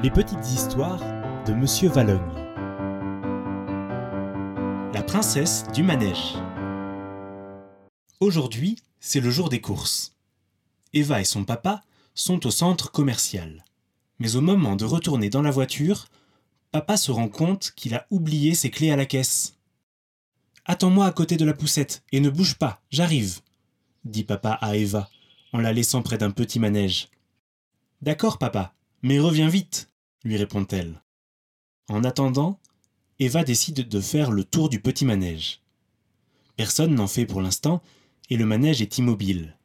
Les petites histoires de Monsieur Valogne. La princesse du manège. Aujourd'hui, c'est le jour des courses. Eva et son papa sont au centre commercial. Mais au moment de retourner dans la voiture, papa se rend compte qu'il a oublié ses clés à la caisse. Attends-moi à côté de la poussette et ne bouge pas, j'arrive, dit papa à Eva en la laissant près d'un petit manège. D'accord, papa, mais reviens vite, lui répond-elle. En attendant, Eva décide de faire le tour du petit manège. Personne n'en fait pour l'instant, et le manège est immobile.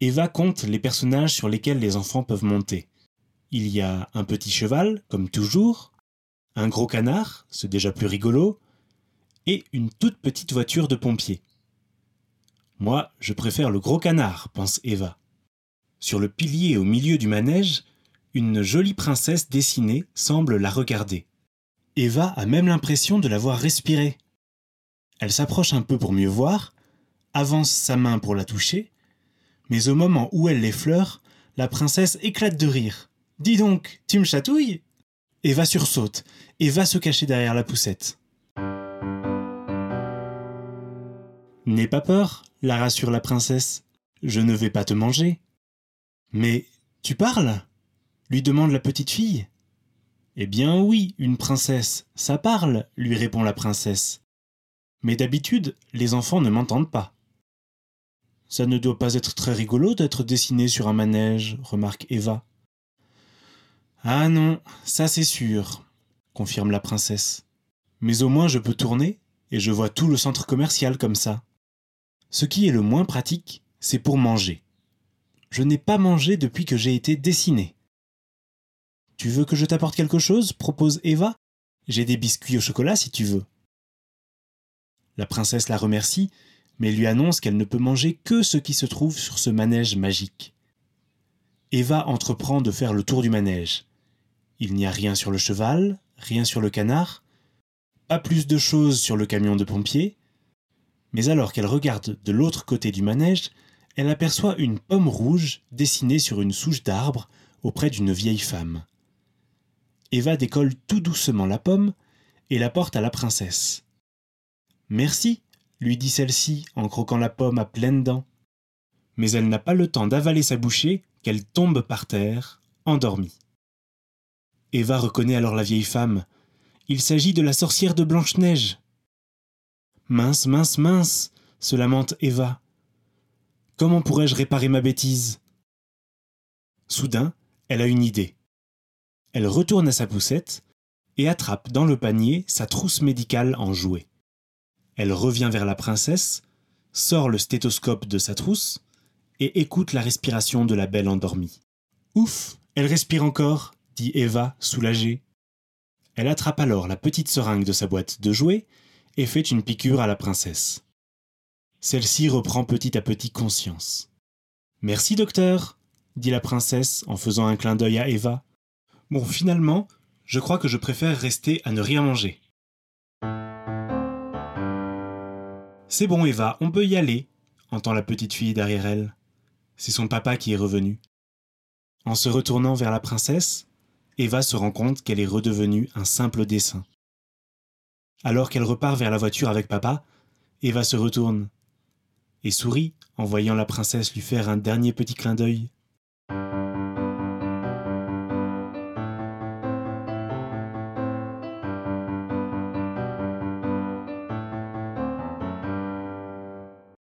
Eva compte les personnages sur lesquels les enfants peuvent monter. Il y a un petit cheval, comme toujours, un gros canard, c'est déjà plus rigolo, et une toute petite voiture de pompier. Moi, je préfère le gros canard, pense Eva. Sur le pilier au milieu du manège, une jolie princesse dessinée semble la regarder. Eva a même l'impression de la voir respirer. Elle s'approche un peu pour mieux voir, avance sa main pour la toucher, mais au moment où elle l'effleure, la princesse éclate de rire. Dis donc, tu me chatouilles Eva sursaute et va se cacher derrière la poussette. N'aie pas peur, la rassure la princesse. Je ne vais pas te manger. Mais tu parles? Lui demande la petite fille. Eh bien oui, une princesse, ça parle, lui répond la princesse. Mais d'habitude, les enfants ne m'entendent pas. Ça ne doit pas être très rigolo d'être dessiné sur un manège, remarque Eva. Ah non, ça c'est sûr, confirme la princesse. Mais au moins je peux tourner, et je vois tout le centre commercial comme ça. Ce qui est le moins pratique, c'est pour manger. Je n'ai pas mangé depuis que j'ai été dessiné. Tu veux que je t'apporte quelque chose? propose Eva. J'ai des biscuits au chocolat si tu veux. La princesse la remercie, mais lui annonce qu'elle ne peut manger que ce qui se trouve sur ce manège magique. Eva entreprend de faire le tour du manège. Il n'y a rien sur le cheval, rien sur le canard, pas plus de choses sur le camion de pompiers, mais alors qu'elle regarde de l'autre côté du manège, elle aperçoit une pomme rouge dessinée sur une souche d'arbre auprès d'une vieille femme. Eva décolle tout doucement la pomme et la porte à la princesse. Merci, lui dit celle-ci en croquant la pomme à pleines dents. Mais elle n'a pas le temps d'avaler sa bouchée qu'elle tombe par terre, endormie. Eva reconnaît alors la vieille femme. Il s'agit de la sorcière de Blanche-Neige. Mince, mince, mince, se lamente Eva. Comment pourrais-je réparer ma bêtise? Soudain, elle a une idée. Elle retourne à sa poussette et attrape dans le panier sa trousse médicale en jouet. Elle revient vers la princesse, sort le stéthoscope de sa trousse et écoute la respiration de la belle endormie. Ouf, elle respire encore, dit Eva, soulagée. Elle attrape alors la petite seringue de sa boîte de jouets et fait une piqûre à la princesse. Celle-ci reprend petit à petit conscience. Merci, docteur, dit la princesse en faisant un clin d'œil à Eva. Bon, finalement, je crois que je préfère rester à ne rien manger. C'est bon, Eva, on peut y aller, entend la petite fille derrière elle. C'est son papa qui est revenu. En se retournant vers la princesse, Eva se rend compte qu'elle est redevenue un simple dessin. Alors qu'elle repart vers la voiture avec papa, Eva se retourne et sourit en voyant la princesse lui faire un dernier petit clin d'œil.